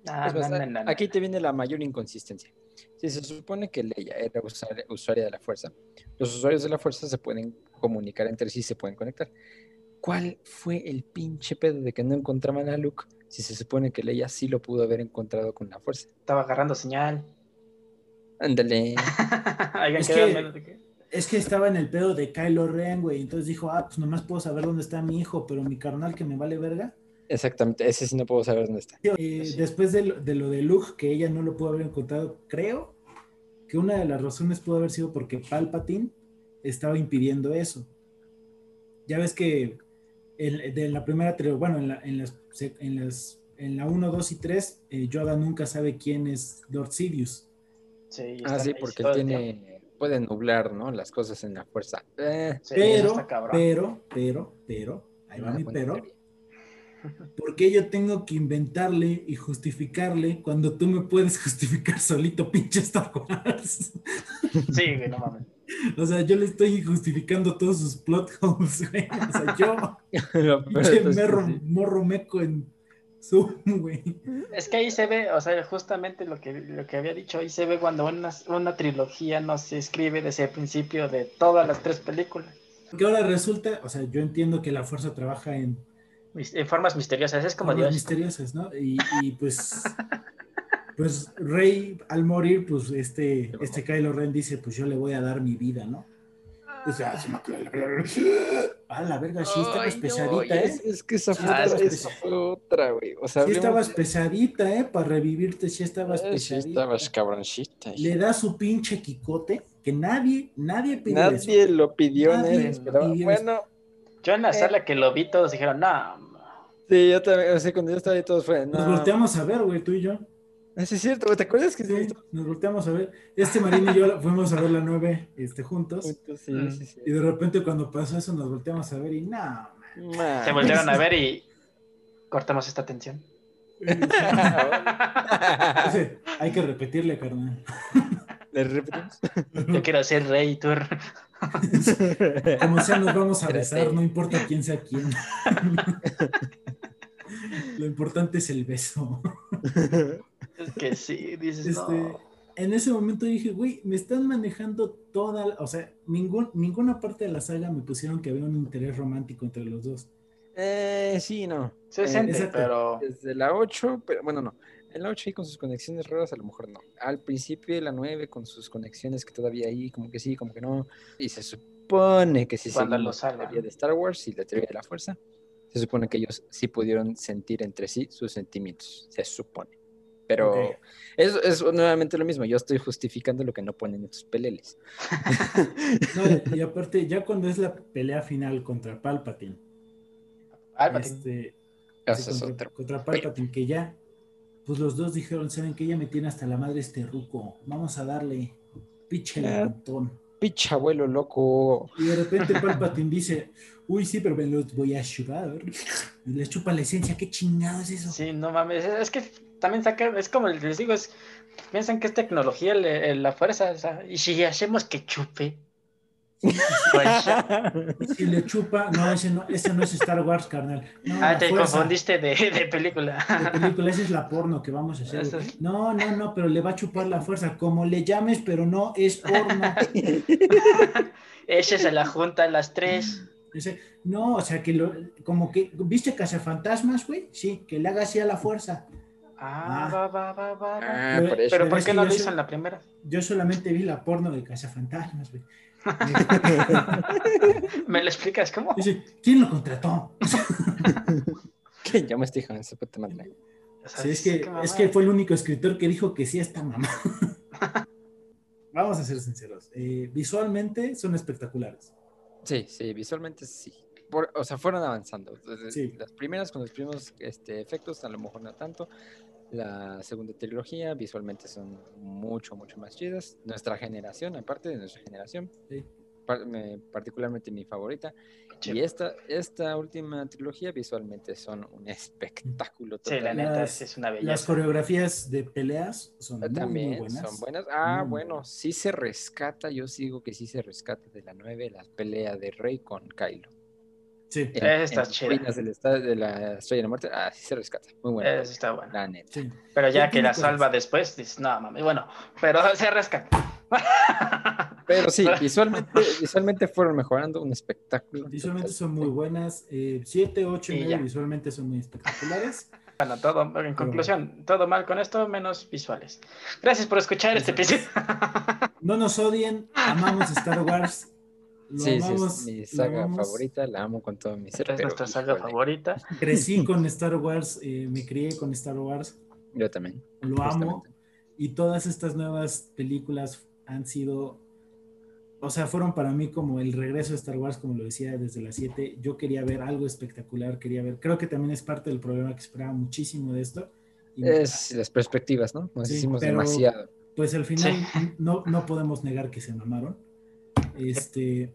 Ah, no, no, no. Aquí te viene la mayor inconsistencia. Si se supone que Leia era usuaria, usuaria de la fuerza, los usuarios de la fuerza se pueden comunicar entre sí, se pueden conectar. ¿Cuál fue el pinche pedo de que no encontraban a Luke si se supone que Leia sí lo pudo haber encontrado con la fuerza? Estaba agarrando señal. Ándale. (laughs) Es que estaba en el pedo de Kylo Ren, güey. Entonces dijo, ah, pues nomás puedo saber dónde está mi hijo, pero mi carnal que me vale verga, Exactamente, ese sí no puedo saber dónde está. Eh, después de lo, de lo de Luke, que ella no lo pudo haber encontrado, creo que una de las razones pudo haber sido porque Palpatine estaba impidiendo eso. Ya ves que en, de la primera bueno, en, la, en, las, en, las, en la 1, 2 y 3, eh, Yoda nunca sabe quién es Lord Sidious. Sí, Ah, sí, porque él tiene, puede nublar, ¿no? Las cosas en la fuerza. Eh, pero, pero, pero, pero, ahí va mi pero. teoría. (laughs) ¿Por qué yo tengo que inventarle y justificarle cuando tú me puedes (laughs) justificar solito, pinche Star Wars? (laughs) Sí, güey, no mames. O sea, yo le estoy justificando todos sus plot holes, güey. O sea, yo, pinche merro- sí. morro meco en Zoom, güey. Es que ahí se ve, o sea, justamente lo que, lo que había dicho, ahí se ve cuando una, una trilogía no se escribe desde el principio de todas las tres películas. Porque ahora resulta, o sea, yo entiendo que la fuerza trabaja en formas misteriosas, es como Dios. misteriosas, ¿no? Y, y, pues, (laughs) pues Rey al morir, pues este, este Kylo Ren dice, pues yo le voy a dar mi vida, ¿no? O sea, se me- ah, la verga, sí estabas Ay, pesadita, es, ¿eh? es que esa Sí, fue, esa fue otra, güey. O sea, Sí hablemos estabas pesadita, ¿eh? Para revivirte, sí estabas Eh, sí pesadita. estabas cabroncita. Le da su pinche Quicote, que nadie, nadie pidió Nadie eso. lo pidió, Nadie esperaba. pidió Bueno, Yo en la Eh. sala que lo vi, todos dijeron, no, sí, yo también, o sea, cuando yo estaba ahí todos fue, Nos no. volteamos a ver, güey, tú y yo. Ah, Sí, es cierto, ¿te acuerdas que Sí, nos volteamos a ver. Este Marín y yo fuimos a ver la 9 este, juntos. Sí, Mm. sí, sí. Y de repente cuando pasó eso nos volteamos a ver y no. Man. se volvieron a ver y cortamos esta tensión. (laughs) Hay que repetirle, carnal. ¿Le repetimos? Yo quiero ser rey, tú. Como sea, nos vamos a besar, no importa quién sea quién. (laughs) Lo importante es el beso. (laughs) Es que sí, dices, Este, no. en ese momento dije, güey, me están manejando toda, la- o sea, ningún, ninguna parte de la saga me pusieron que había un interés romántico entre los dos. Eh, sí, no. Se Eh, siente, exacto. pero Desde la 8, pero bueno, no. En la 8 y con sus conexiones raras, a lo mejor no. Al principio de la 9, con sus conexiones que todavía hay, como que sí, como que no. Y se supone que si Cuando seguimos lo la teoría de Star Wars y la teoría de la fuerza, se supone que ellos sí pudieron sentir entre sí sus sentimientos. Se supone. Pero Ok. es, es nuevamente lo mismo. Yo estoy justificando lo que no ponen en sus peleles. (laughs) No, y aparte, ya cuando es la pelea final contra Palpatine, Palpatine. este, contra, otro. contra Palpatine, que ya, pues los dos dijeron, saben que ella me tiene hasta la madre este ruco, vamos a darle pinche Ah. levantón. Picha abuelo loco. Y de repente Palpatine dice, uy, sí, pero me los voy a chupar. Y les (laughs) chupa la esencia, qué chingado es eso. Sí, no mames. Es que también saca, es como les digo, es, piensan que es tecnología le- la fuerza. o sea, y si hacemos que chupe, pues. (laughs) Y le chupa, no, ese no, ese no es Star Wars, carnal. No, Ah, te fuerza. confundiste de, de de película. película, esa es la porno que vamos a hacer. Es- No, no, no, pero le va a chupar la fuerza, como le llames, pero no es porno. (laughs) Ese se la junta a las tres. Dice, no, o sea, que lo, como que, ¿viste Cazafantasmas, güey? Sí, que le haga así a la fuerza. Ah, Ah. va, va, va, va. Ah, Pero- por eso. Pero pero ¿por es qué no lo hizo en la primera? Yo solamente vi la porno de Cazafantasmas, güey. (laughs) ¿Me lo explicas cómo? Dice, ¿quién lo contrató? Que (laughs) ya me estoy dejando ese puta madre. Sí, es que, es que fue el único escritor que dijo que sí a esta mamá. (laughs) Vamos a ser sinceros. eh, visualmente son espectaculares. Sí, sí, visualmente sí. Por- o sea, fueron avanzando. Desde Sí. Las primeras con los primeros este, efectos, a lo mejor no tanto. La segunda trilogía, visualmente son mucho, mucho más chidas. Nuestra generación, aparte de nuestra generación, Sí. par- me- particularmente mi favorita. Sí. Y esta, esta última trilogía, visualmente son un espectáculo Sí, la neta Las- es una Las belleza. coreografías de peleas son muy, muy También buenas. son buenas. Ah, bueno, sí se rescata, yo sigo que sí se rescata de la 9, la pelea de Rey con Kylo. Sí, En- está en chida. Ruinas del esta- de la Estrella de la Muerte, ah, sí se rescata. Muy bueno. Eso está bueno. La neta. sí. Pero ya que la salva después, dices, no, mami, bueno, pero (laughs) se rescata. (laughs) Pero sí, visualmente, visualmente fueron mejorando un espectáculo. Visualmente total. son muy buenas. 7, 8 y Y 9 ya. visualmente son muy espectaculares. (laughs) Bueno, todo, en conclusión, todo mal con esto, menos visuales. Gracias por escuchar este episodio. No nos odien, amamos Star Wars. Lo Sí, sí, amamos, es mi saga amamos. favorita, la amo con todo mi ser. Es pero, nuestra saga híjole, favorita. (laughs) Crecí con (laughs) Star Wars, eh, me crié con Star Wars, Yo también. lo amo. justamente. Y todas estas nuevas películas han sido, o sea, fueron para mí como el regreso de Star Wars, como lo decía desde las 7. Yo quería ver algo espectacular, quería ver, creo que también es parte del problema que esperaba muchísimo de esto. Y Es las perspectivas, ¿no? Nos Sí, hicimos pero- demasiado. pues al final Sí. no, no podemos negar que se mamaron. (laughs) Este,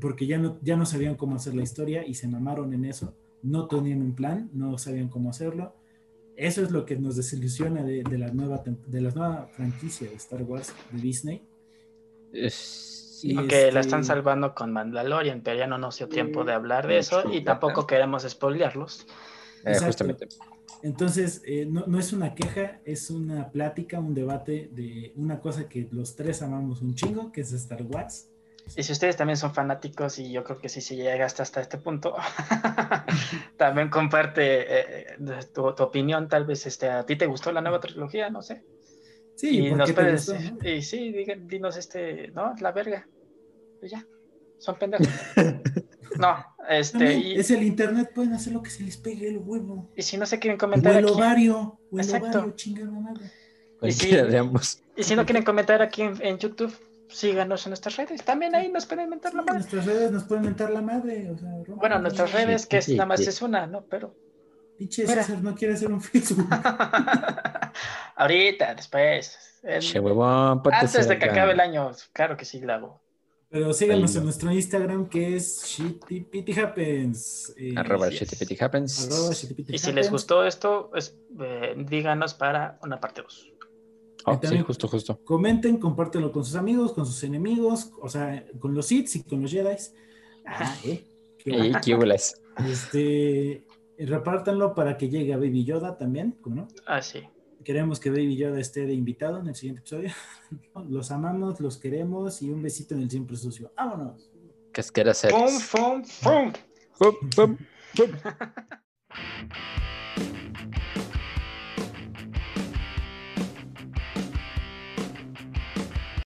porque ya no, ya no sabían cómo hacer la historia y se mamaron en eso. No tenían un plan, no sabían cómo hacerlo. Eso es lo que nos desilusiona de, de la, nueva, de la nueva franquicia de Star Wars de Disney. Y Aunque la este- están salvando con Mandalorian, pero ya no nos dio tiempo de hablar de eso y tampoco queremos spoilearlos. eh, justamente. Entonces, eh, no, no es una queja, es una plática, un debate de una cosa que los tres amamos un chingo, que es Star Wars. Y si ustedes también son fanáticos, y yo creo que sí, si llegaste hasta este punto, (laughs) también comparte eh, tu, tu opinión. Tal vez este, a ti te gustó la nueva trilogía, no sé. Sí, y ¿por nos puedes gustó, no? y sí, digan- dinos este, no, la verga. Y ya, son pendejos. (laughs) no, este, También, y, es el internet, pueden hacer lo que se les pegue el huevo. y si no se quieren comentar el aquí, ovario, o el ovario, chingada madre. De ambos. y si no quieren comentar aquí en, en YouTube, síganos en nuestras redes. También ahí nos pueden mentar la En madre. nuestras redes nos pueden mentar la madre. O sea, Bueno, nuestras redes, que es, Sí, nada más sí. es una, ¿no? Pero Pinche. César no quiere hacer un Facebook. (laughs) ahorita, después. en- Che, huevón, antes de que acabe el año, claro que sí la hago. Pero síganos en nuestro Instagram que es ShittyPittyHappens. Eh, Arroba Así es. Shitty Happens. arroba Shitty Y si les gustó esto, es, eh, díganos para una parte 2. Oh, sí, justo, justo. Comenten, compártelo con sus amigos, con sus enemigos, o sea, con los Sith y con los Jedi. Ah, eh. Qué Y bueno. qué huelas. Este, repártanlo para que llegue a Baby Yoda también, ¿cómo no? Ah, sí. Queremos que Baby Yoda esté de invitado en el siguiente episodio. (laughs) Los amamos, los queremos y un besito en el siempre sucio. ¡Vámonos! Casquera ¡Fum, fum, fum! (laughs)